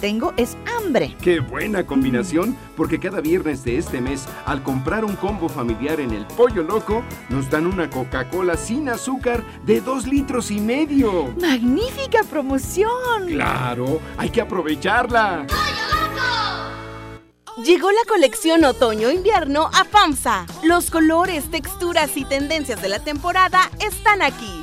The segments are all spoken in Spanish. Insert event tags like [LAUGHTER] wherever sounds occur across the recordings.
tengo es hambre. ¡Qué buena combinación! Porque cada viernes de este mes, al comprar un combo familiar en el Pollo Loco, nos dan una Coca-Cola sin azúcar de dos litros y medio. ¡Magnífica promoción! ¡Claro! ¡Hay que aprovecharla! Llegó la colección otoño-invierno a FAMSA. Los colores, texturas y tendencias de la temporada están aquí.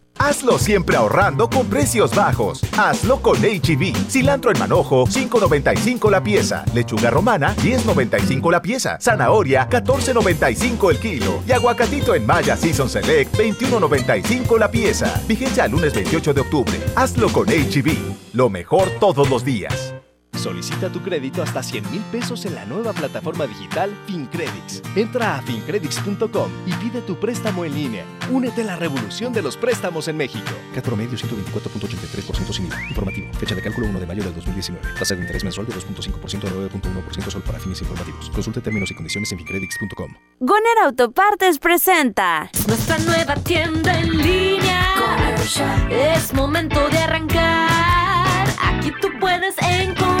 Hazlo siempre ahorrando con precios bajos. Hazlo con HB. E Cilantro en manojo, 5.95 la pieza. Lechuga romana, 10.95 la pieza. Zanahoria, 14.95 el kilo. Y aguacatito en Maya Season Select, 21.95 la pieza. Vigencia al lunes 28 de octubre. Hazlo con HB. E Lo mejor todos los días. Solicita tu crédito hasta 100 mil pesos en la nueva plataforma digital FinCredits. Entra a fincredits.com y pide tu préstamo en línea. Únete a la revolución de los préstamos en México. Cat promedio 124.83% sin IVA. Informativo. Fecha de cálculo 1 de mayo del 2019. Tasa de interés mensual de 2.5% a 9.1% solo para fines informativos. Consulte términos y condiciones en fincredits.com. Goner Autopartes presenta nuestra nueva tienda en línea. Es momento de arrancar. Aquí tú puedes encontrar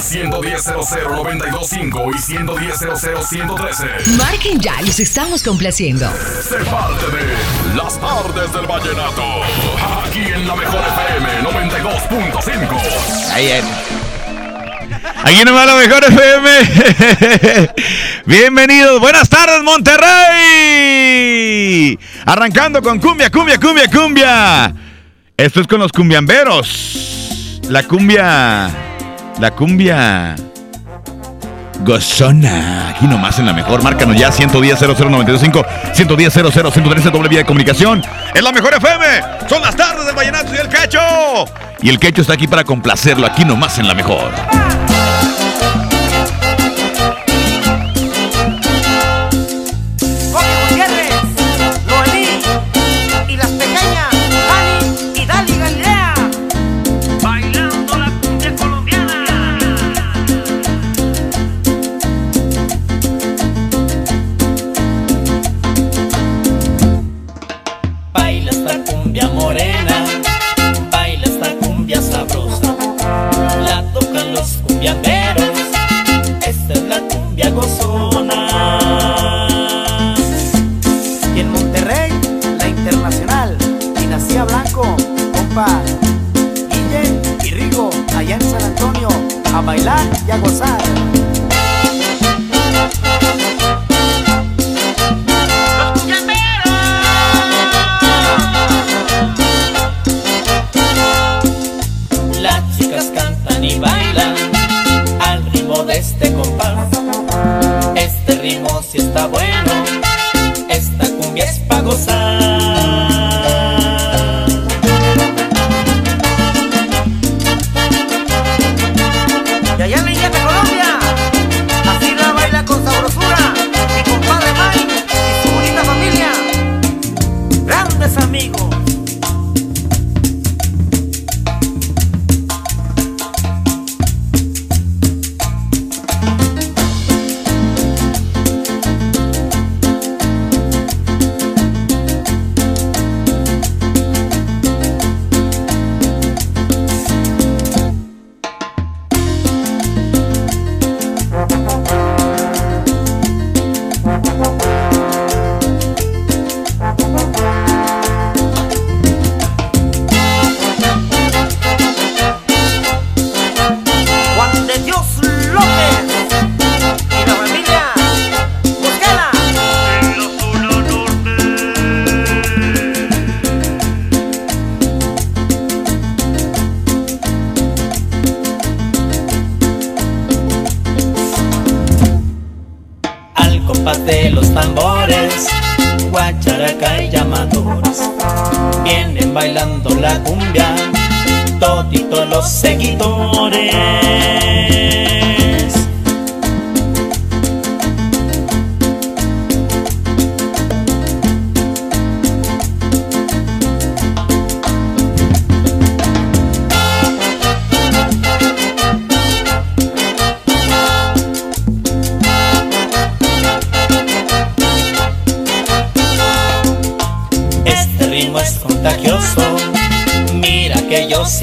A 110 925 y 110 113 Marquen ya, los estamos complaciendo. Se parte de Las tardes del vallenato. Aquí en la mejor FM 92.5. Ahí es. Aquí nomás la mejor FM. [LAUGHS] Bienvenidos, buenas tardes Monterrey. Arrancando con cumbia, cumbia, cumbia, cumbia. Esto es con los cumbiamberos. La cumbia. La cumbia. Gozona. Aquí nomás en la mejor. Márcanos ya 110 00925 110 113 doble vía de comunicación. Es la mejor FM. Son las tardes del Vallenato y el Quecho. Y el Quecho está aquí para complacerlo. Aquí nomás en la mejor. A bailar y a gozar.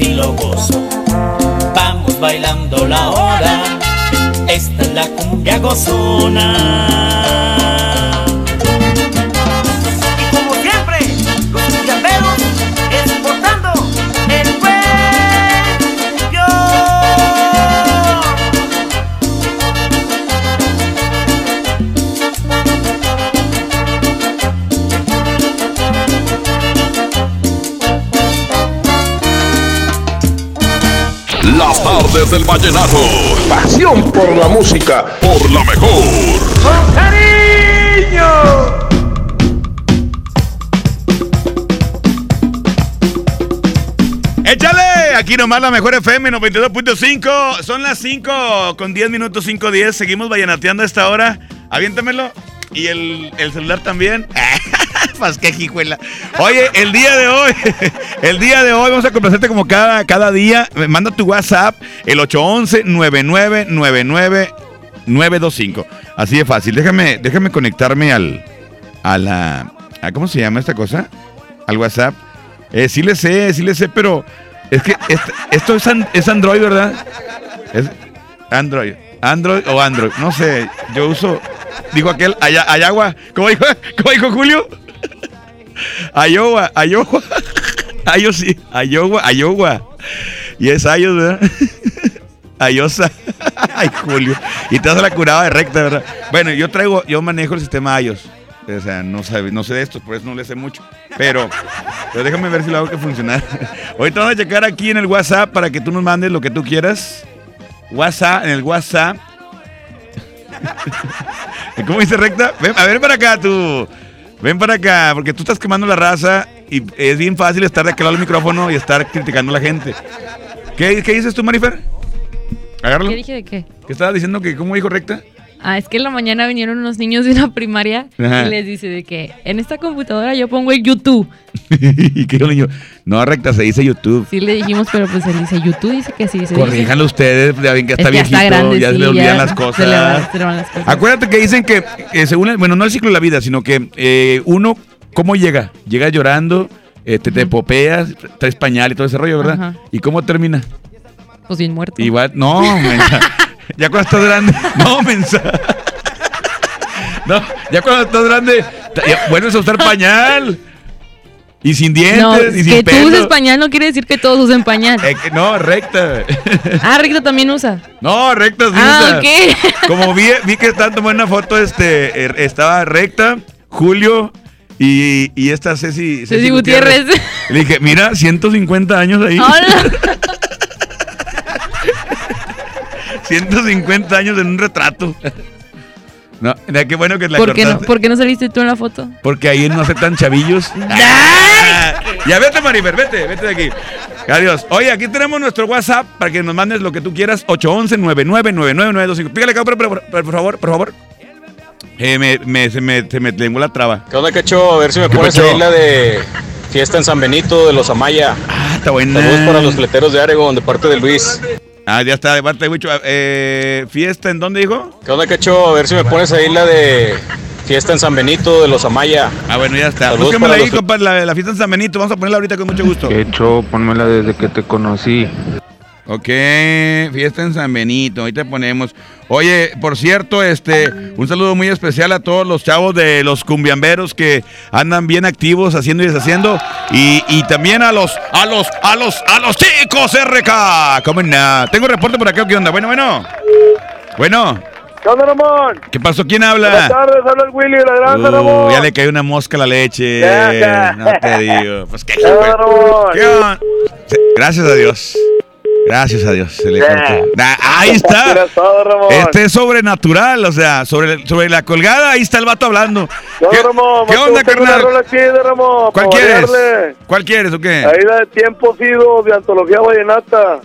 Lo gozo. Vamos bailando la hora, esta es la cumbia gozona. Tardes del vallenato. Pasión por la música. Por la mejor. ¡Con cariño! ¡Échale! Aquí nomás la mejor FM 92.5. Son las 5 con 10 minutos, 5.10. Seguimos vallenateando a esta hora. Aviéntamelo. Y el, el celular también. [LAUGHS] Más que jijuela. Oye, el día de hoy, el día de hoy vamos a complacerte como cada, cada día. Manda tu WhatsApp, el 811-9999-925. Así de fácil. Déjame, déjame conectarme al, a la, ¿cómo se llama esta cosa? Al WhatsApp. Eh, sí le sé, sí le sé, pero es que est- esto es, es Android, ¿verdad? Es Android. Android o Android, no sé. Yo uso, digo aquel, Aya- Ayagua. ¿Cómo dijo, cómo dijo Julio? Iowa, Iowa. [LAUGHS] Ayo sí, Iowa, Iowa. Y es Ayos, ¿verdad? [LAUGHS] Ayosa. [LAUGHS] Ay, Julio. Y te hace la curada de recta, ¿verdad? Bueno, yo traigo, yo manejo el sistema Ayos. O sea, no, sabe, no sé de esto, por eso no le sé mucho. Pero, pero déjame ver si lo hago que funcionar. Ahorita vamos a checar aquí en el WhatsApp para que tú nos mandes lo que tú quieras. WhatsApp, en el WhatsApp. ¿Cómo dice recta? Ven, a ver para acá tú. Ven para acá, porque tú estás quemando la raza y es bien fácil estar de aquel lado del micrófono y estar criticando a la gente. ¿Qué, qué dices tú, Marifer? Agárralo. ¿Qué dije de qué? ¿Qué estabas diciendo que cómo dijo recta? Ah, es que en la mañana vinieron unos niños de una primaria Ajá. y les dice de que en esta computadora yo pongo el YouTube. [LAUGHS] y que el niño, no, recta, se dice YouTube. Sí le dijimos, pero pues él dice YouTube, dice que sí. Corríjanlo ustedes, ya ven que está Es ya viejito, está grande, ya se le olvidan ya las se cosas. le se le van las cosas. Acuérdate que dicen que, eh, según, el- bueno, no el ciclo de la vida, sino que eh, uno, ¿cómo llega? Llega llorando, eh, te, te popeas, traes pañal y todo ese rollo, ¿verdad? Ajá. ¿Y cómo termina? Pues bien muerto. Igual, no, [LAUGHS] mensa. ya cuando estás grande, [LAUGHS] no, mensa. No, ya cuando estás grande, ya vuelves a usar pañal. Y sin dientes, No, y sin que tú pelo. uses pañal no quiere decir que todos usen pañal. Eh, que- no, recta. Ah, Ricta también usa. No, recta sí Ah, usa. ok. Como vi, vi que estaban tomando una foto, este, er, estaba recta, Julio y, y esta Ceci, Ceci Gutiérrez. Le dije, mira, 150 años ahí. Hola. [LAUGHS] 150 años en un retrato. No, mira, qué bueno que la ¿Por qué, no. ¿Por qué no saliste tú en la foto? Porque ahí no aceptan chavillos. [LAUGHS] Ah, ya vete, Marifer, vete, vete de aquí. Adiós. Oye, aquí tenemos nuestro WhatsApp para que nos mandes lo que tú quieras. 811-999925. Pícale, cabrón, por, por, por favor, por favor. Eh, me, me, se me, se me lengó la traba. ¿Qué onda, Cacho? A ver si me ¿Qué pones ahí la de fiesta en San Benito de los Amaya. Ah, está buena. Saludos para los fleteros de Aregon de parte de Luis. Ah, ya está, de parte de Huicho. Eh, ¿Fiesta en dónde dijo? ¿Qué onda, Cacho? A ver si me pones ahí la de fiesta en San Benito de los Amaya. Ah, bueno, ya está. Para ahí, los- compa, la, la fiesta en San Benito. Vamos a ponerla ahorita con mucho gusto. Hecho, ponmela desde que te conocí. Ok, fiesta en San Benito, ahí te ponemos. Oye, por cierto, este, un saludo muy especial a todos los chavos de los cumbiamberos que andan bien activos haciendo y deshaciendo. Y, y también a los, a los, a los, a los chicos RK. ¿Cómo no? Tengo reporte por acá, ¿qué onda? Bueno, bueno. Bueno, ¿Qué onda, Ramón? ¿qué pasó? ¿Quién Buenas habla? tardes, habla el Willy de la granja, Uh, Ramón. ya le cayó una mosca a la leche. No te digo. Pues qué ¿Qué onda, Ramón? ¿Qué onda? Sí, Gracias a Dios. Gracias a Dios. Se le Ya. cortó. Ah, ahí está. [LAUGHS] Todo. Este es sobrenatural, o sea, sobre, sobre la colgada, ahí está el vato hablando. ¿Qué onda, Ramón? ¿Qué onda, Tengo una carnal? chida, Ramón. ¿Cuál quieres? variarle. ¿Cuál quieres o qué? Ahí la de Tiempos Idos de Antología Vallenata.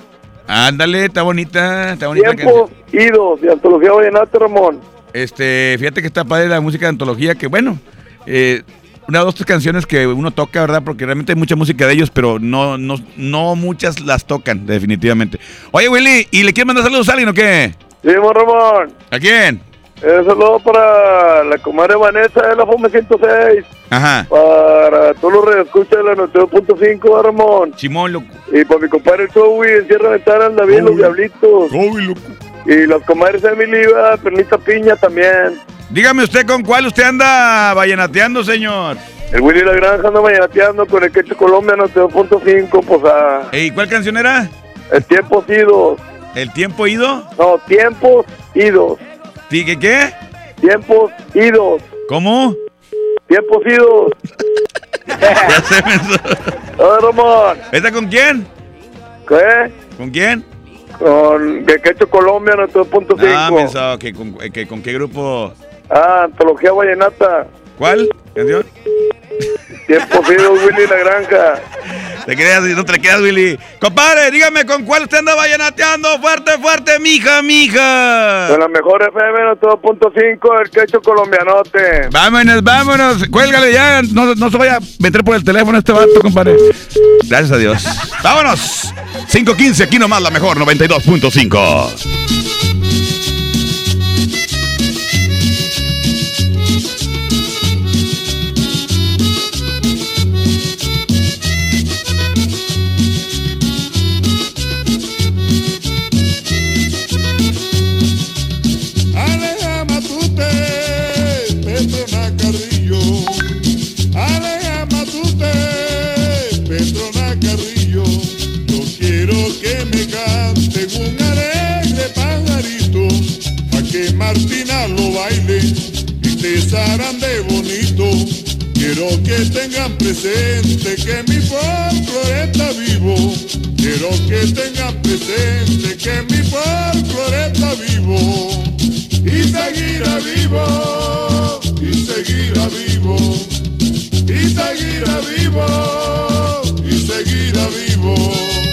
Ándale, está bonita, está bonita. Tiempos Idos de Antología Vallenata, Ramón. Este, fíjate que está padre la música de antología, que bueno, eh, una o dos tres canciones que uno toca, ¿verdad? Porque realmente hay mucha música de ellos, pero no, no, no muchas las tocan, definitivamente. Oye, Willy, ¿y le quieres mandar saludos a alguien o qué? Sí, Ramón. ¿A quién? Eh, saludo para la comadre Vanessa de la FOME 106. Ajá. Para todos los redescuchas de la 92.5, Ramón. Simón, loco. Y para mi compadre Joey en Sierra Ventana, el David, los Diablitos. Y las comadres Emily, Iva, Pernita Piña también. Dígame usted con cuál usted anda vallenateando, señor. El Willy La Granja anda mañanateando con el Quecho Colombia 92.5, pues a... ¿Y cuál canción era? El Tiempos Idos. ¿El tiempo ido? No, Tiempos Idos. ¿Sí, qué qué? Tiempos Idos. ¿Cómo? Tiempos Idos. [LAUGHS] ya se me... Hola, Ramón. ¿Esta con quién? ¿Qué? ¿Con quién? Con el Quecho Colombia 92.5. Ah, pensaba que con, que con qué grupo. Ah, Antología Vallenata. ¿Cuál? ¿Canción? Tiempos Idos, Willy La Granja. Te creas, no te quedas, Willy. Compadre, dígame con cuál usted anda vallenateando. Fuerte, fuerte, mija, mija. Con la mejor FM 92.5, el Quecho Colombianote. Vámonos, vámonos. Cuélgale ya. No, no se vaya a meter por el teléfono este vato, compadre. Gracias a Dios. Vámonos. 515, aquí nomás la mejor, 92.5. Martina lo baile y te de bonito. Quiero que tengan presente que mi folclore está vivo. Quiero que tengan presente que mi folclore está vivo. Y seguirá vivo, y seguirá vivo, y seguirá vivo, y seguirá vivo.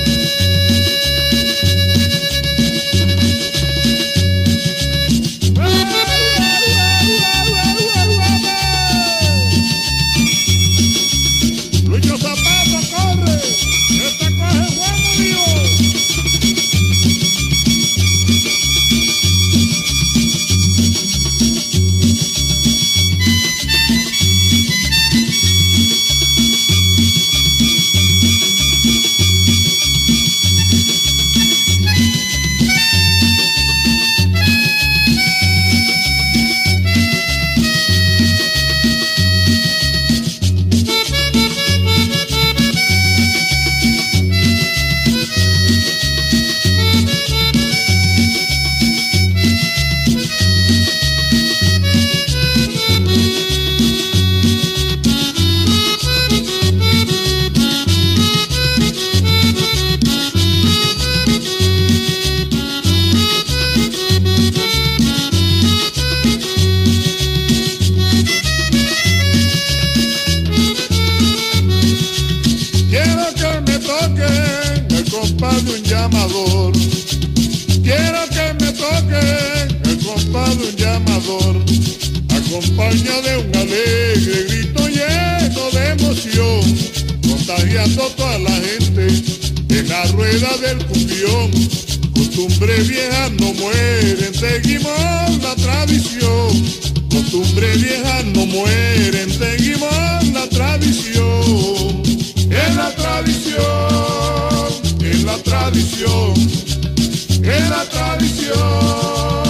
De un alegre grito lleno de emoción, contagiando a toda la gente en la rueda del cumbión. Costumbre vieja no mueren, seguimos la tradición. Costumbre vieja no mueren, seguimos la tradición. En la tradición, en la tradición, en la tradición,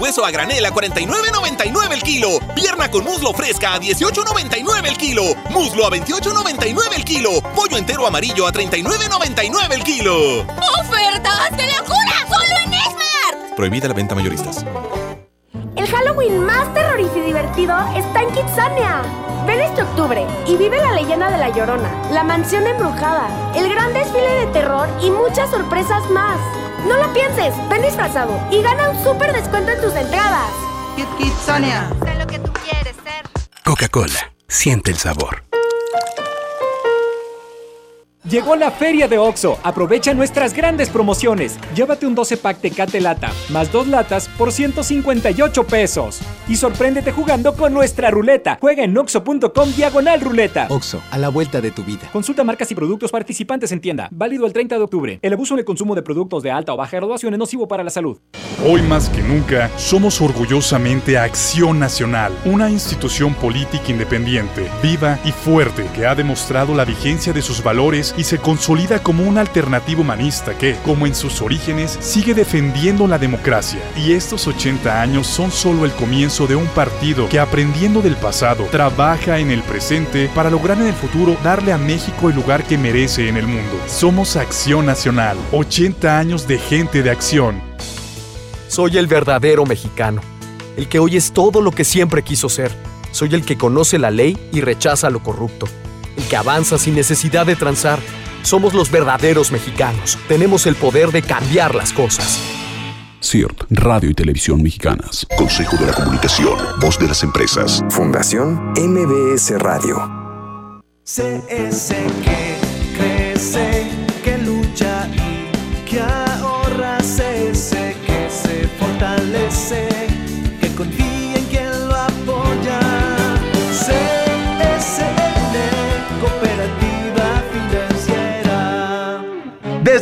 Hueso a granel a 49.99 el kilo. Pierna con muslo fresca a 18.99 el kilo. Muslo a 28.99 el kilo. Pollo entero amarillo a 39.99 el kilo. ¡Ofertas de locura! ¡Solo en Esmar! Prohibida la venta mayoristas. El Halloween más terrorífico y divertido está en Kitsania. Ven este octubre y vive la leyenda de La Llorona, la mansión embrujada, el gran desfile de terror y muchas sorpresas más. No lo pienses, ven disfrazado y gana un súper descuento en tus entradas. Kit Kitsania. Sé lo que tú quieres ser. Coca-Cola, siente el sabor. Llegó la feria de OXO. Aprovecha nuestras grandes promociones. Llévate un 12 pack Tecate Lata, más dos latas por 158 pesos. Y sorpréndete jugando con nuestra ruleta. Juega en oxo.com diagonal ruleta. Oxo, a la vuelta de tu vida. Consulta marcas y productos participantes en tienda. Válido el 30 de octubre. El abuso en el consumo de productos de alta o baja graduación es nocivo para la salud. Hoy más que nunca, somos orgullosamente Acción Nacional, una institución política independiente, viva y fuerte que ha demostrado la vigencia de sus valores y se consolida como una alternativa humanista que, como en sus orígenes, sigue defendiendo la democracia. Y estos 80 años son solo el comienzo de un partido que, aprendiendo del pasado, trabaja en el presente para lograr en el futuro darle a México el lugar que merece en el mundo. Somos Acción Nacional, 80 años de gente de acción. Soy el verdadero mexicano, el que hoy es todo lo que siempre quiso ser. Soy el que conoce la ley y rechaza lo corrupto, que avanza sin necesidad de transar. Somos los verdaderos mexicanos. Tenemos el poder de cambiar las cosas. CIRT, Radio y Televisión Mexicanas. Consejo de la Comunicación, Voz de las Empresas. Fundación MBS Radio. CS que crece,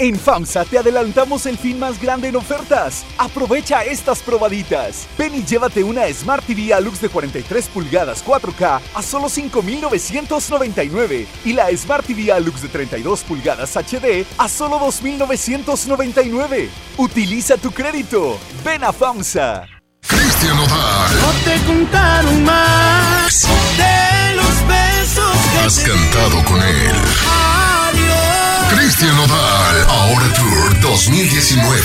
En FAMSA te adelantamos el fin más grande en ofertas. Aprovecha estas probaditas. Ven y llévate una Smart TV Alux de 43 pulgadas 4K a solo 5,999 y la Smart TV Alux de 32 pulgadas HD a solo 2,999. Utiliza tu crédito. Ven a FAMSA. Cristian Nodal. No te contaron más de los besos que Has cantado con él. Cristian Nodal. Ahora Tour 2019.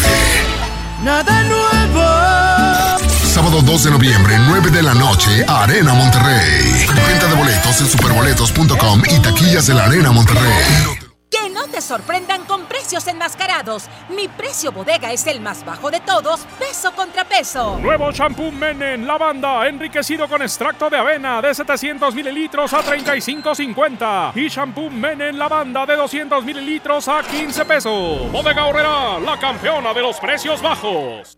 Nada nuevo. Sábado 2 de noviembre, 9 de la noche, Arena Monterrey. Venta de boletos en superboletos.com y taquillas de la Arena Monterrey. Sorprendan con precios enmascarados. Mi precio bodega es el más bajo de todos, peso contra peso. Nuevo shampoo Menen Lavanda, enriquecido con extracto de avena de 700 mililitros a 35.50. Y shampoo Menen Lavanda de 200 mililitros a 15 pesos. Bodega Horrera, la campeona de los precios bajos.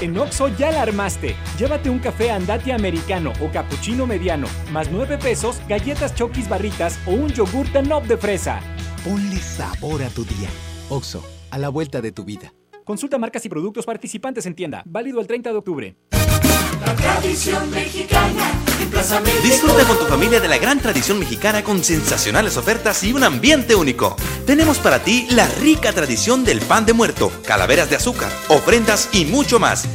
En Oxo ya la armaste. Llévate un café andati americano o cappuccino mediano, más 9 pesos, galletas chokis barritas o un yogur Danop de fresa. Ponle sabor a tu día. Oxo, a la vuelta de tu vida. Consulta marcas y productos participantes en tienda. Válido el 30 de octubre. La tradición mexicana Plaza México. Disfruta con tu familia de la gran tradición mexicana con sensacionales ofertas y un ambiente único. Tenemos para ti la rica tradición del pan de muerto, calaveras de azúcar, ofrendas y mucho más.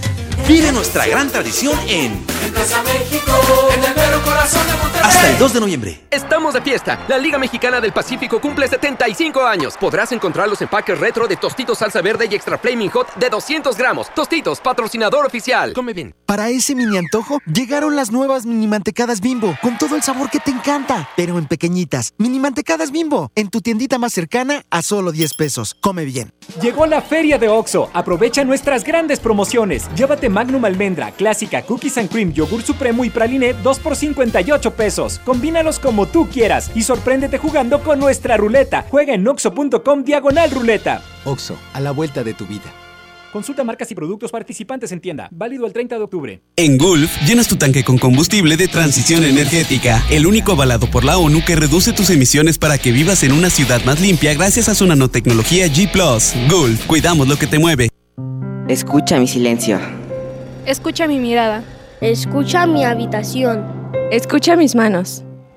Vive nuestra gran tradición en En Plaza México, en el mero corazón de Monterrey. hasta el 2 de noviembre. Estamos de fiesta. La Liga Mexicana del Pacífico cumple 75 años. Podrás encontrar los empaques retro de Tostitos Salsa Verde y Extra Flaming Hot de 200 gramos. Tostitos, patrocinador oficial. Come bien. Para ese mini antojo, llegaron las nuevas mini mantecadas bimbo, con todo el sabor que te encanta, pero en pequeñitas. Mini mantecadas bimbo, en tu tiendita más cercana a solo 10 pesos. Come bien. Llegó la feria de OXO. Aprovecha nuestras grandes promociones. Llévate Magnum Almendra, Clásica, Cookies and Cream, Yogur Supremo y Praline 2 por 58 pesos. Combínalos como tú quieras y sorpréndete jugando con nuestra ruleta. Juega en oxo.com diagonal ruleta. Oxo, a la vuelta de tu vida. Consulta marcas y productos participantes en tienda. Válido el 30 de octubre. En Gulf, llenas tu tanque con combustible de transición energética, el único avalado por la ONU que reduce tus emisiones para que vivas en una ciudad más limpia gracias a su nanotecnología G ⁇ Gulf, cuidamos lo que te mueve. Escucha mi silencio. Escucha mi mirada. Escucha mi habitación. Escucha mis manos.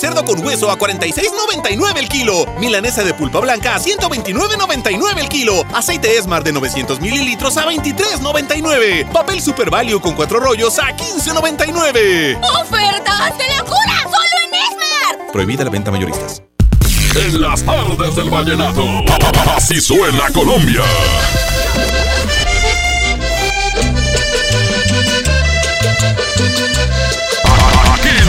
Cerdo con hueso a 46.99 el kilo. Milanesa de pulpa blanca a 129.99 el kilo. Aceite Esmar de 900 mililitros a 23.99. Papel Super Value con cuatro rollos a 15.99. ¡Ofertas de locura! ¡Solo en Esmar! Prohibida la venta mayoristas. En las tardes del vallenato. Así suena Colombia.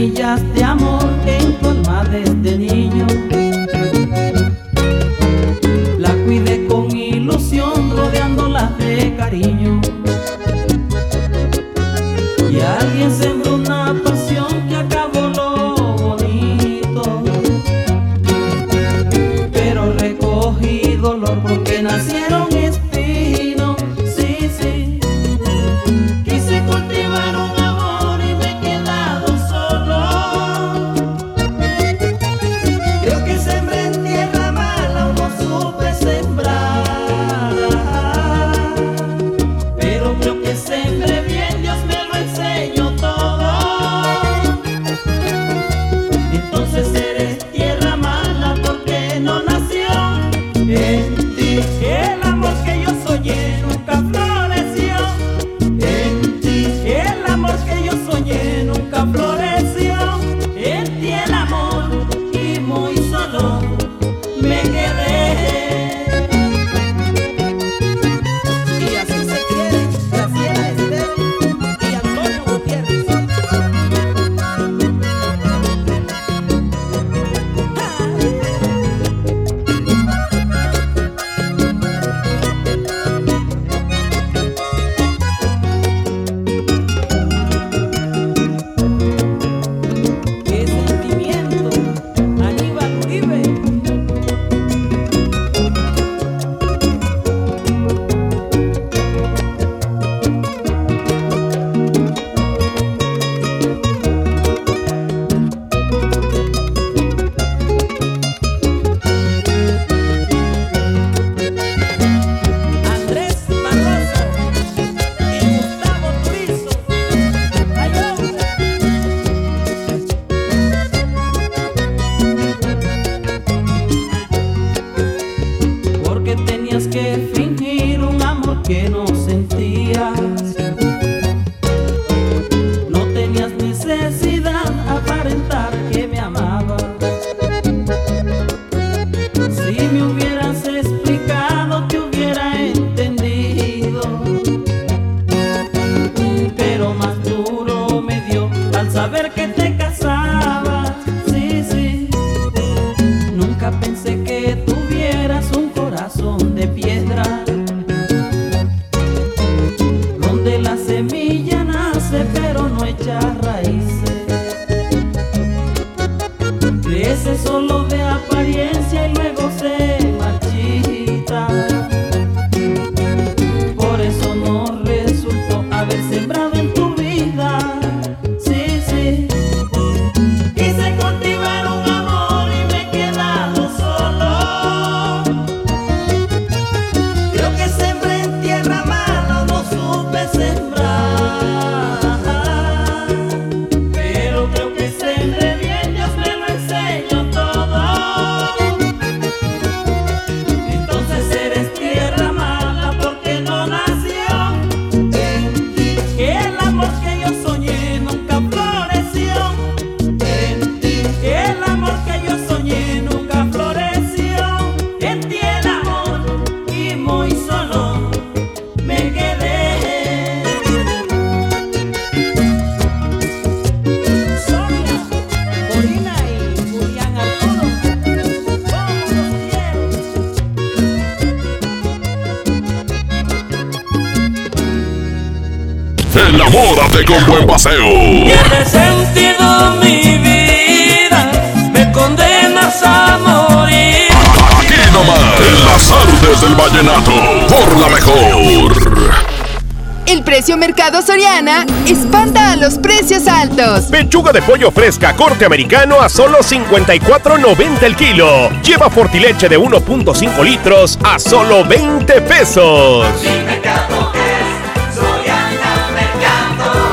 maravillas de amor que en forma desde este niño. Con buen paseo. Tiene sentido mi vida. Me condenas a morir. Aquí nomás, en las artes del vallenato. Por la mejor. El precio mercado Soriana espanta a los precios altos. Pechuga de pollo fresca corte americano a solo 54.90 el kilo. Lleva fortileche de 1.5 litros a solo 20 pesos. Sí,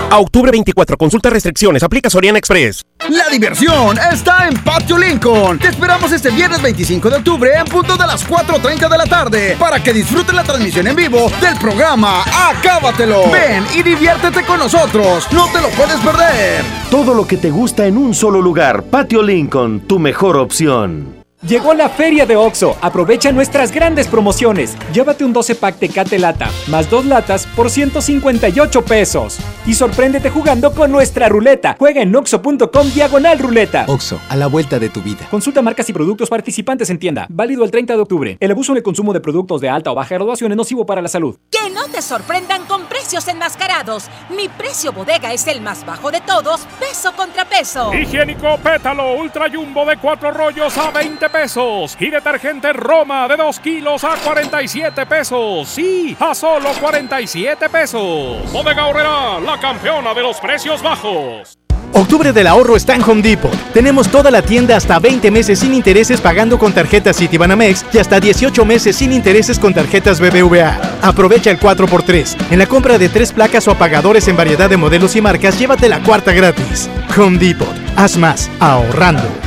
a octubre 24, consulta restricciones, aplica Soriana Express. La diversión está en Patio Lincoln. Te esperamos este viernes 25 de octubre en punto de las 4.30 de la tarde para que disfrutes la transmisión en vivo del programa Acábatelo. Ven y diviértete con nosotros. No te lo puedes perder. Todo lo que te gusta en un solo lugar. Patio Lincoln, tu mejor opción. Llegó la feria de OXO. Aprovecha nuestras grandes promociones. Llévate un 12 pack Tecate Lata, más dos latas por 158 pesos. Y sorpréndete jugando con nuestra ruleta. Juega en oxo.com diagonal ruleta. OXO, a la vuelta de tu vida. Consulta marcas y productos participantes en tienda. Válido el 30 de octubre. El abuso en el consumo de productos de alta o baja graduación es nocivo para la salud. Que no te sorprendan con precios enmascarados. Mi precio bodega es el más bajo de todos, peso contra peso. Higiénico Pétalo Ultra Jumbo de 4 rollos a 20 pesos. Y detergente Roma de 2 kilos a 47 pesos. Sí, a solo 47 pesos. Bodega Horrera, la campeona de los precios bajos. Octubre del ahorro está en Home Depot. Tenemos toda la tienda hasta 20 meses sin intereses pagando con tarjetas Citibanamex y hasta 18 meses sin intereses con tarjetas BBVA. Aprovecha el 4x3. En la compra de tres placas o apagadores en variedad de modelos y marcas, llévate la cuarta gratis. Home Depot. Haz más ahorrando.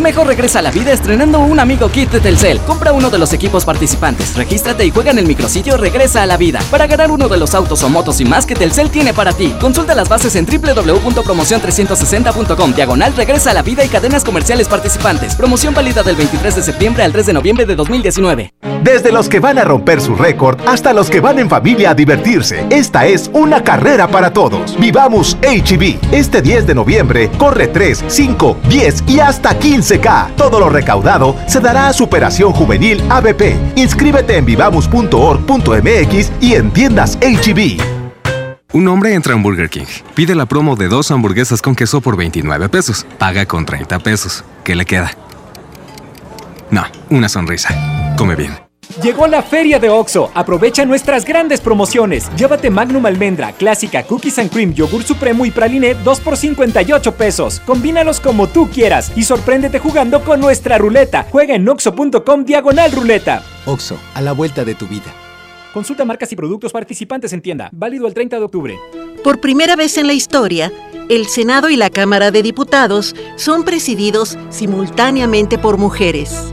Mejor regresa a la vida estrenando un amigo kit de Telcel. Compra uno de los equipos participantes, regístrate y juega en el micrositio Regresa a la vida para ganar uno de los autos o motos y más que Telcel tiene para ti. Consulta las bases en www.promocion360.com. Diagonal Regresa a la vida y cadenas comerciales participantes. Promoción válida del 23 de septiembre al 3 de noviembre de 2019. Desde los que van a romper su récord hasta los que van en familia a divertirse, esta es una carrera para todos. Vivamos HB. Este 10 de noviembre corre 3, 5, 10 y hasta 15K. Todo lo recaudado se dará a Superación Juvenil ABP. Inscríbete en vivamos.org.mx y en tiendas HB. Un hombre entra en Burger King, pide la promo de dos hamburguesas con queso por 29 pesos, paga con 30 pesos. ¿Qué le queda? No, una sonrisa. Come bien. Llegó la feria de OXO. Aprovecha nuestras grandes promociones. Llévate Magnum Almendra, Clásica, Cookies and Cream, Yogur Supremo y Praliné 2 por 58 pesos. Combínalos como tú quieras y sorpréndete jugando con nuestra ruleta. Juega en oxo.com diagonal ruleta. OXO, a la vuelta de tu vida. Consulta marcas y productos participantes en tienda. Válido el 30 de octubre. Por primera vez en la historia, el Senado y la Cámara de Diputados son presididos simultáneamente por mujeres.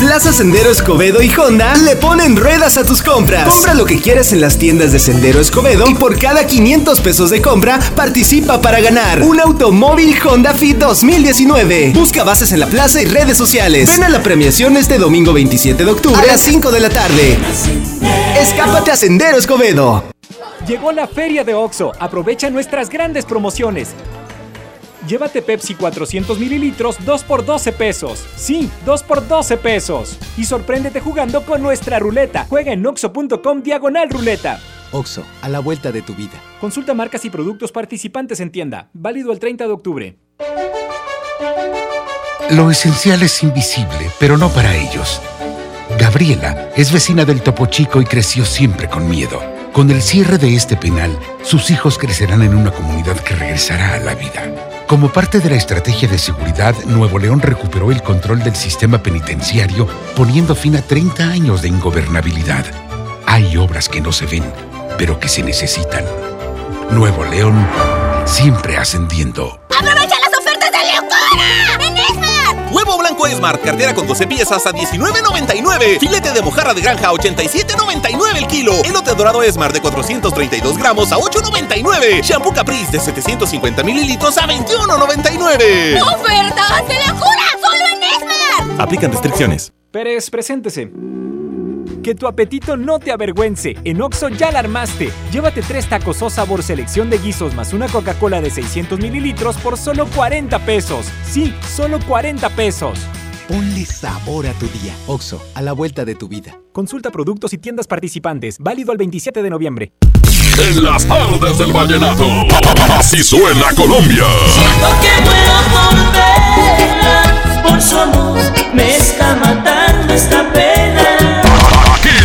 Plaza Sendero Escobedo y Honda le ponen ruedas a tus compras. Compra lo que quieras en las tiendas de Sendero Escobedo y por cada 500 pesos de compra participa para ganar un automóvil Honda Fit 2019. Busca bases en la plaza y redes sociales. Ven a la premiación este domingo 27 de octubre a las 5 de la tarde. Escápate a Sendero Escobedo. Llegó la feria de OXO. Aprovecha nuestras grandes promociones. Llévate Pepsi 400 mililitros 2 por 12 pesos. Sí, 2 por 12 pesos. Y sorpréndete jugando con nuestra ruleta. Juega en oxo.com diagonal ruleta. OXO, a la vuelta de tu vida. Consulta marcas y productos participantes en tienda. Válido el 30 de octubre. Lo esencial es invisible, pero no para ellos. Gabriela es vecina del Topo Chico y creció siempre con miedo. Con el cierre de este penal, sus hijos crecerán en una comunidad que regresará a la vida. Como parte de la estrategia de seguridad, Nuevo León recuperó el control del sistema penitenciario, poniendo fin a 30 años de ingobernabilidad. Hay obras que no se ven, pero que se necesitan. Nuevo León, siempre ascendiendo. ¡Aprovecha de locura! ¡En Esmar! Huevo blanco Esmar, cartera con 12 piezas a 19.99. Filete de mojarra de granja a 87.99 el kilo. Elote dorado Esmar de 432 gramos a 8.99. Shampoo Caprice de 750 mililitros a 21.99. ¡Ofertas de locura! ¡Solo en Esmar! Aplican restricciones. Pérez, preséntese. Que tu apetito no te avergüence. En Oxo ya la armaste. Llévate tres tacos o sabor selección de guisos más una Coca-Cola de 600 mililitros por solo 40 pesos. Sí, solo 40 pesos. Ponle sabor a tu día. Oxo, a la vuelta de tu vida. Consulta productos y tiendas participantes. Válido al 27 de noviembre. En las tardes del vallenato. Así suena Colombia. Siento que por verla, por su amor. Me está matando esta pena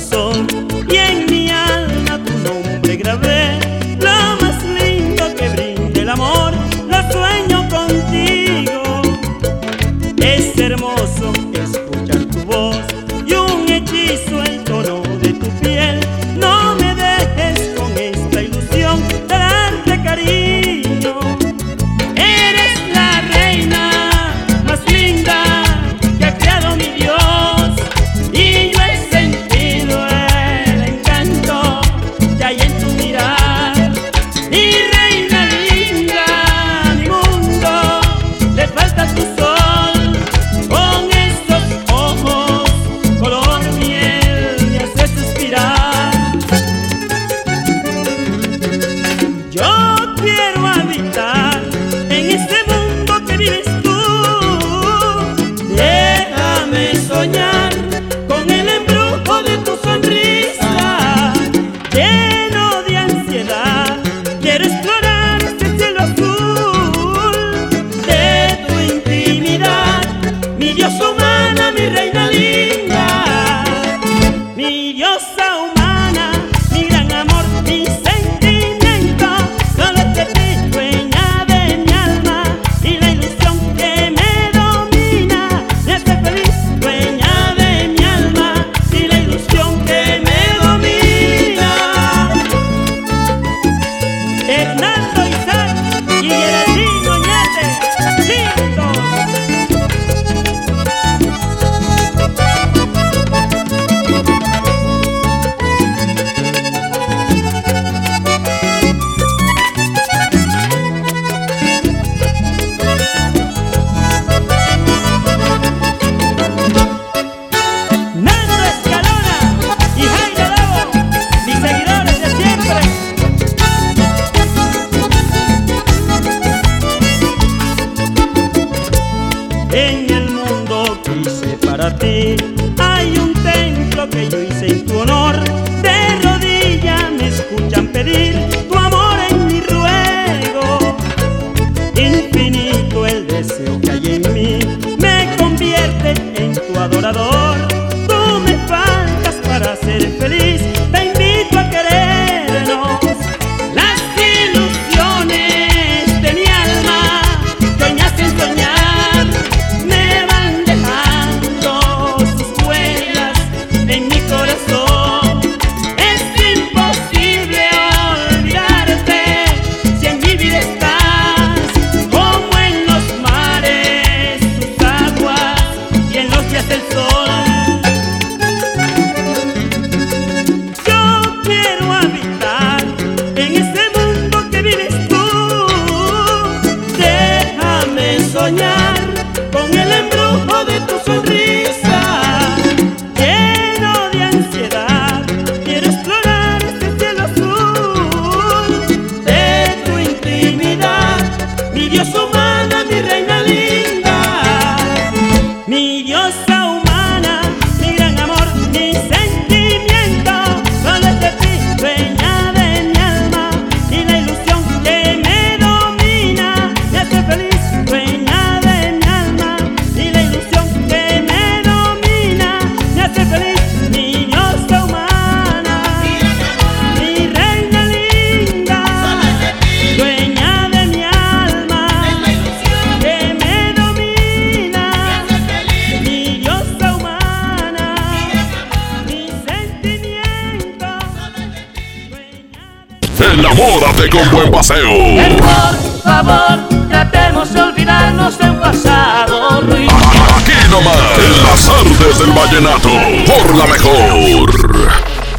coração. Del vallenato, por la mejor.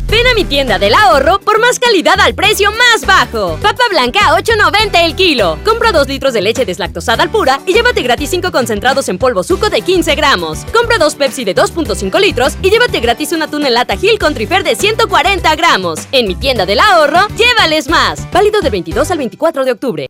Ven a mi tienda del ahorro por más calidad al precio más bajo. Papa blanca a 8.90 el kilo. Compra 2 litros de leche deslactosada al pura y llévate gratis 5 concentrados en polvo suco de 15 gramos. Compra 2 Pepsi de 2.5 litros y llévate gratis una tuna en lata Gil con trifer de 140 gramos. En mi tienda del ahorro, llévales más. Válido del 22 al 24 de octubre.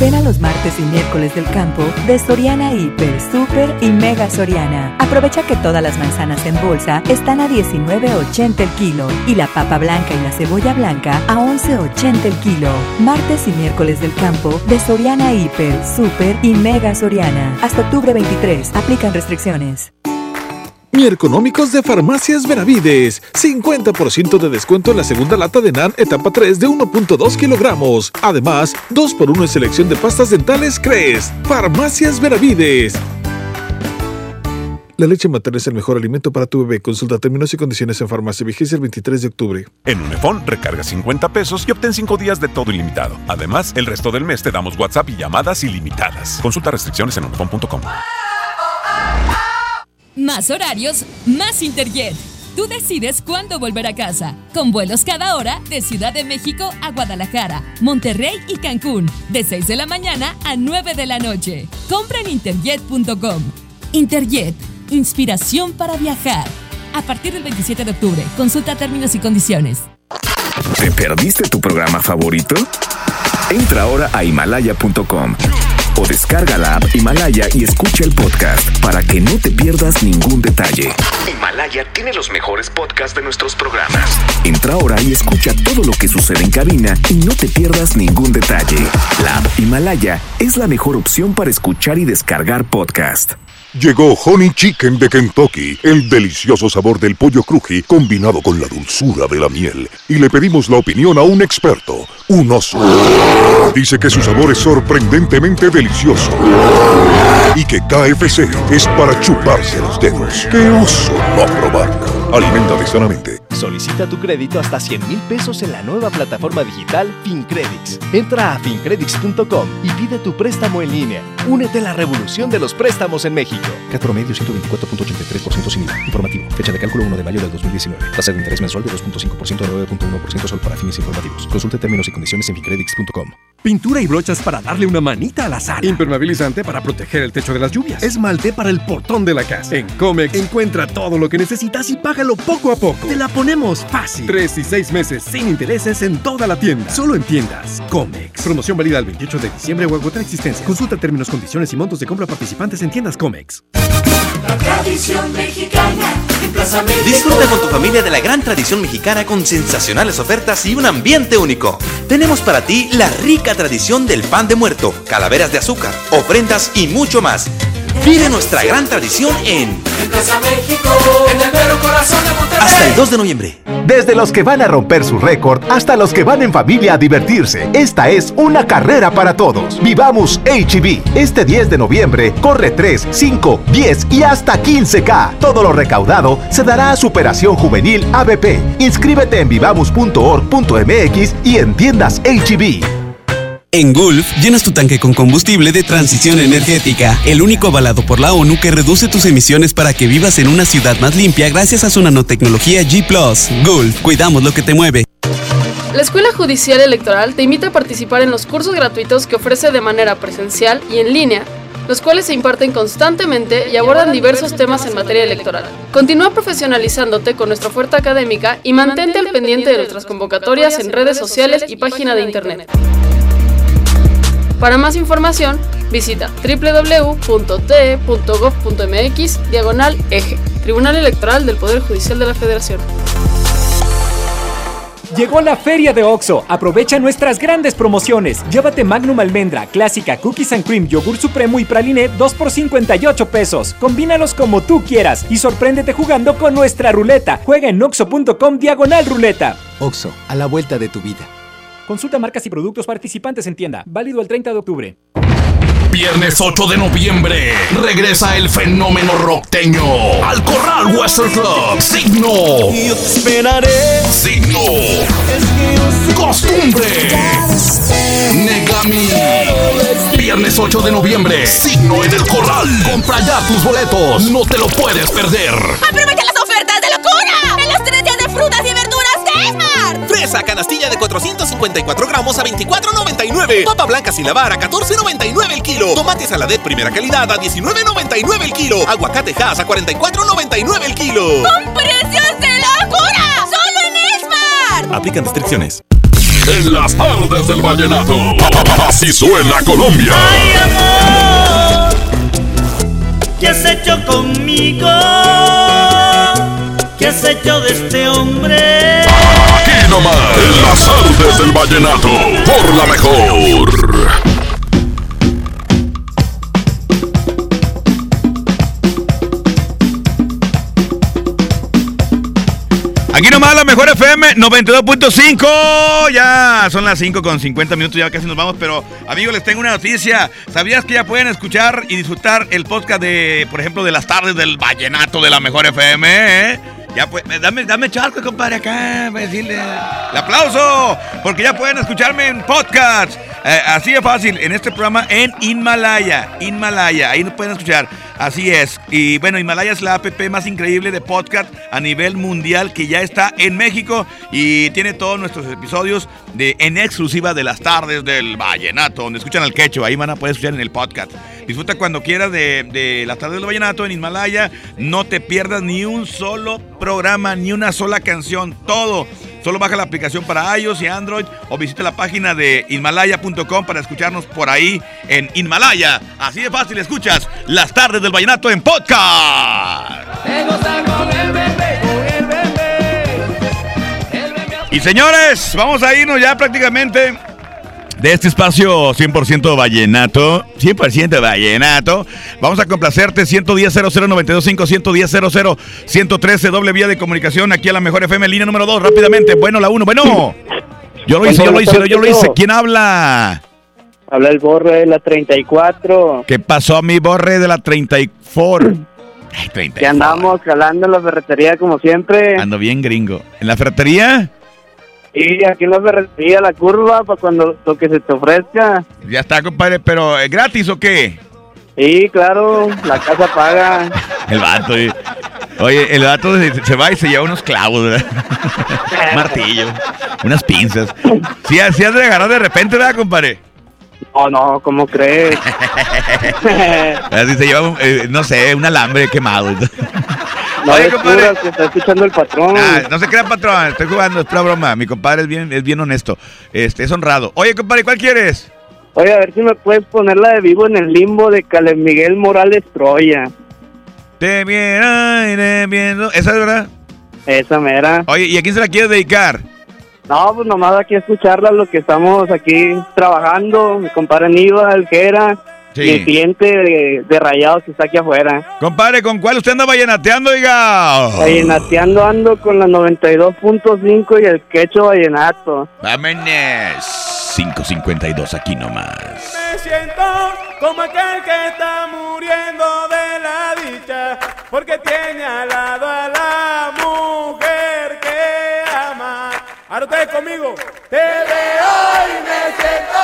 Ven a los martes y miércoles del campo de Soriana Hiper, Super y Mega Soriana. Aprovecha que todas las manzanas en bolsa están a 19.80 el kilo y la papa blanca y la cebolla blanca a 11.80 el kilo. Martes y miércoles del campo de Soriana Hiper, Super y Mega Soriana. Hasta octubre 23. Aplican restricciones. Económicos de Farmacias Benavides. 50% de descuento en la segunda lata de NAN etapa 3 de 1.2 kilogramos. Además, 2x1 en selección de pastas dentales Cres. Farmacias Benavides. La leche materna es el mejor alimento para tu bebé. Consulta términos y condiciones en farmacia. Vigencia el 23 de octubre. En Unifón, recarga 50 pesos y obtén 5 días de todo ilimitado. Además, el resto del mes te damos WhatsApp y llamadas ilimitadas. Consulta restricciones en unifón.com. Más horarios, más Interjet. Tú decides cuándo volver a casa. Con vuelos cada hora de Ciudad de México a Guadalajara, Monterrey y Cancún. De 6 de la mañana a 9 de la noche. Compra en interjet.com. Interjet. Inspiración para viajar. A partir del 27 de octubre. Consulta términos y condiciones. ¿Te perdiste tu programa favorito? Entra ahora a himalaya.com o descarga la app Himalaya y escucha el podcast para que no te pierdas ningún detalle. Himalaya tiene los mejores podcasts de nuestros programas. Entra ahora y escucha todo lo que sucede en cabina y no te pierdas ningún detalle. La app Himalaya es la mejor opción para escuchar y descargar podcast. Llegó Honey Chicken de Kentucky, el delicioso sabor del pollo cruji combinado con la dulzura de la miel. Y le pedimos la opinión a un experto, un oso. Dice que su sabor es sorprendentemente delicioso. Y que KFC es para chuparse los dedos. ¡Qué oso no probarlo! Aliméntate sanamente. Solicita tu crédito hasta 100 mil pesos en la nueva plataforma digital FinCredits. Entra a fincredits.com y pide tu préstamo en línea. Únete a la revolución de los préstamos en México. CAT promedio 124.83% sin IVA. Informativo. Fecha de cálculo 1 de mayo del 2019. Tasa de interés mensual de 2.5% a 9.1% solo para fines informativos. Consulte términos y condiciones en fincredits.com. Pintura y brochas para darle una manita a la sala. Impermeabilizante para proteger el techo de las lluvias. Esmalte para el portón de la casa. En Comex encuentra todo lo que necesitas y págalo poco a poco. Te la ponemos fácil. Tres y seis meses sin intereses en toda la tienda. Solo en tiendas. Comex. Promoción válida el 28 de diciembre o agotar existencia. Consulta términos, condiciones y montos de compra participantes en tiendas Comex. La tradición mexicana en Plaza México. Disfruta con tu familia de la gran tradición mexicana con sensacionales ofertas y un ambiente único. Tenemos para ti la rica tradición del pan de muerto, calaveras de azúcar, ofrendas y mucho más. Vive nuestra gran tradición en Plaza México, en el mero corazón de Monterrey. hasta el 2 de noviembre. Desde los que van a romper su récord hasta los que van en familia a divertirse, esta es una carrera para todos. Vivamos HB. Este 10 de noviembre corre 3, 5, 10 y hasta 15K. Todo lo recaudado se dará a Superación Juvenil ABP. Inscríbete en vivamos.org.mx y en tiendas HB. En Gulf, llenas tu tanque con combustible de transición energética, el único avalado por la ONU que reduce tus emisiones para que vivas en una ciudad más limpia gracias a su nanotecnología G ⁇ Gulf, cuidamos lo que te mueve. La Escuela Judicial Electoral te invita a participar en los cursos gratuitos que ofrece de manera presencial y en línea, los cuales se imparten constantemente y abordan diversos temas en materia electoral. Continúa profesionalizándote con nuestra oferta académica y mantente al pendiente de nuestras convocatorias en redes sociales y página de internet. Para más información, visita www.te.gov.mx diagonal eje, Tribunal Electoral del Poder Judicial de la Federación. Llegó la feria de OXO. Aprovecha nuestras grandes promociones. Llévate Magnum Almendra, Clásica, Cookies and Cream, Yogur Supremo y Praliné 2 por 58 pesos. Combínalos como tú quieras y sorpréndete jugando con nuestra ruleta. Juega en oxo.com diagonal ruleta. OXO, a la vuelta de tu vida. Consulta marcas y productos participantes en tienda. Válido el 30 de octubre. Viernes 8 de noviembre regresa el fenómeno rockteño al Corral Western Club. Signo. Yo te esperaré. Signo. Costumbre. Negami. Viernes 8 de noviembre. Signo en el Corral. Compra ya tus boletos. No te lo puedes perder. ¡Aprovecha las ofertas de locura! ¡En los tres días de frutas y! Fresa canastilla de 454 gramos a 24.99. Papa blanca sin lavar a 14.99 el kilo. Tomate saladet primera calidad a 19.99 el kilo. Aguacate Hass a 44.99 el kilo. ¡Con precios de locura! ¡Solo en Esmar! Aplican restricciones. En las tardes del vallenato. Así suena Colombia. Ay, amor, ¿qué has hecho conmigo? ¿Qué has hecho de este hombre? Nomás. En las tardes del vallenato. Por la mejor. Aquí nomás la mejor FM 92.5. Ya son las 5 con 50 minutos, ya casi nos vamos. Pero amigos, les tengo una noticia. ¿Sabías que ya pueden escuchar y disfrutar el podcast de, por ejemplo, de las tardes del vallenato de la mejor FM? eh? Ya pues, dame, dame charco, compadre, acá, para decirle el aplauso, porque ya pueden escucharme en podcast. Eh, así de fácil, en este programa en Himalaya, Himalaya, ahí nos pueden escuchar. Así es. Y bueno, Himalaya es la app más increíble de podcast a nivel mundial que ya está en México y tiene todos nuestros episodios de en exclusiva de las tardes del Vallenato, donde escuchan al quecho. Ahí van a poder escuchar en el podcast. Disfruta cuando quieras de, de las tardes del Vallenato en Himalaya. No te pierdas ni un solo programa, ni una sola canción. Todo. Solo baja la aplicación para iOS y Android o visita la página de Himalaya.com para escucharnos por ahí en Himalaya. Así de fácil, escuchas las tardes del vallenato en podcast. Y señores, vamos a irnos ya prácticamente de este espacio 100% vallenato, 100% vallenato. Vamos a complacerte 110 00925 110 00 113 doble vía de comunicación aquí a la mejor FM línea número 2 rápidamente. Bueno, la 1, bueno. Yo lo hice, yo lo hice, yo lo hice. ¿Quién habla? Habla el borre de la 34. ¿Qué pasó a mi borre de la 34? [CLEARS THROAT] Ay, 30. Que andamos calando en la ferretería como siempre. Ando bien gringo. ¿En la ferretería? Y aquí en la ferretería la curva para cuando lo que se te ofrezca. Ya está, compadre, pero ¿es gratis o qué? Sí, claro, la casa paga. [LAUGHS] El vato. eh. Oye, el vato se, se va y se lleva unos clavos, ¿verdad? [LAUGHS] Martillo, unas pinzas. Sí, así has de agarrar de repente, ¿verdad, compadre? No, no, ¿cómo crees? [LAUGHS] Así se lleva, eh, no sé, un alambre quemado. No descubras que está escuchando el patrón. Ah, no se crea, patrón, estoy jugando, es pura broma. Mi compadre es bien, es bien honesto, este, es honrado. Oye, compadre, ¿cuál quieres? Oye, a ver si me puedes poner la de vivo en el limbo de Caleb Miguel Morales Troya. Te viene, te viendo. ¿Esa es verdad? Esa mera. Oye, ¿y a quién se la quieres dedicar? No, pues nomás aquí escucharla, lo que estamos aquí trabajando. Mi compadre Aníbal, que era. Sí. Y el cliente de, de Rayados está aquí afuera. Compadre, ¿con cuál usted anda vallenateando, diga? Vallenateando ando con la 92.5 y el quecho vallenato. Vámonos. 552 aquí nomás. Me siento como aquel que está muriendo de la dicha, porque tiene al lado a la mujer que ama. Ahora ustedes conmigo. Te veo y me siento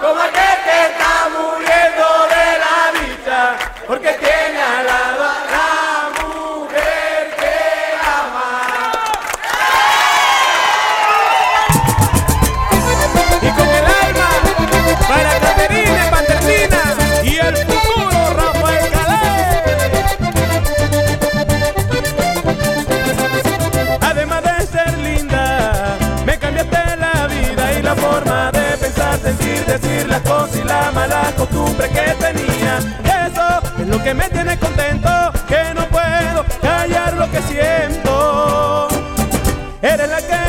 como aquel que está porque tiene al lado a la mujer que ama. Y con el alma para Caterina Patercina y el futuro Rafael Calais. Además de ser linda, me cambiaste la vida y la forma de pensar, sentir, decir las cosas y la mala costumbre que tenía. Eso es lo que me tiene contento, que no puedo callar lo que siento. Eres la que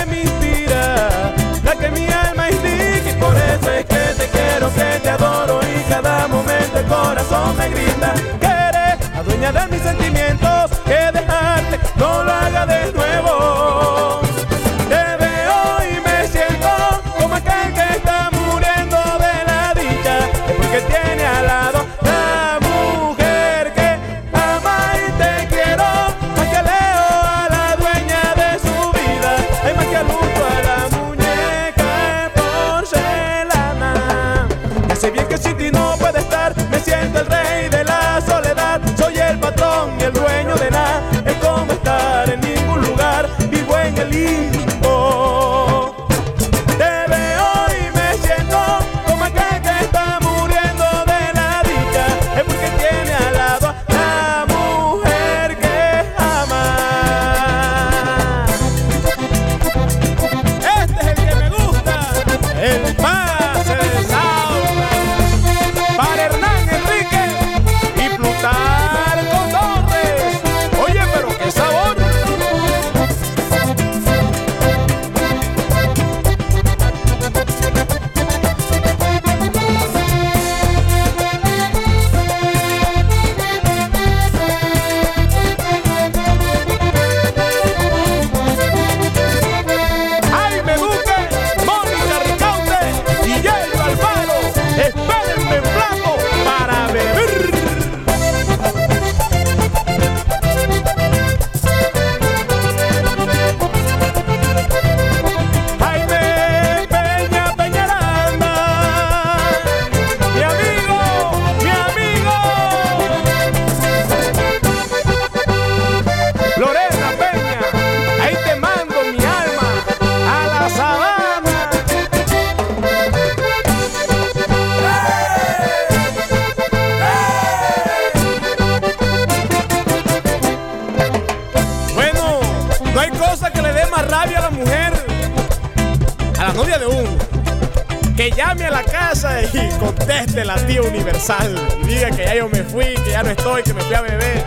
universal. Diga que ya yo me fui, que ya no estoy, que me fui a beber.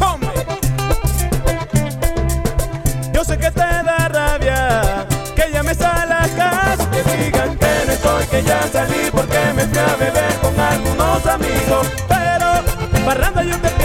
¡Hombre! Yo sé que te da rabia, que llames a la casa, que digan que no estoy, que ya salí, porque me fui a beber con algunos amigos. Pero, en barranda yo te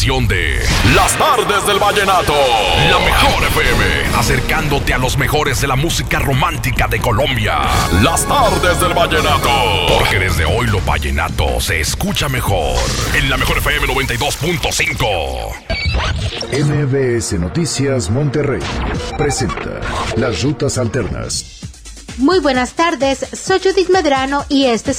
de Las Tardes del Vallenato. La mejor FM. Acercándote a los mejores de la música romántica de Colombia. Las Tardes del Vallenato. Porque desde hoy lo vallenato se escucha mejor. En la mejor FM 92.5. MBS Noticias Monterrey presenta Las Rutas Alternas. Muy buenas tardes, soy Judith Medrano y este es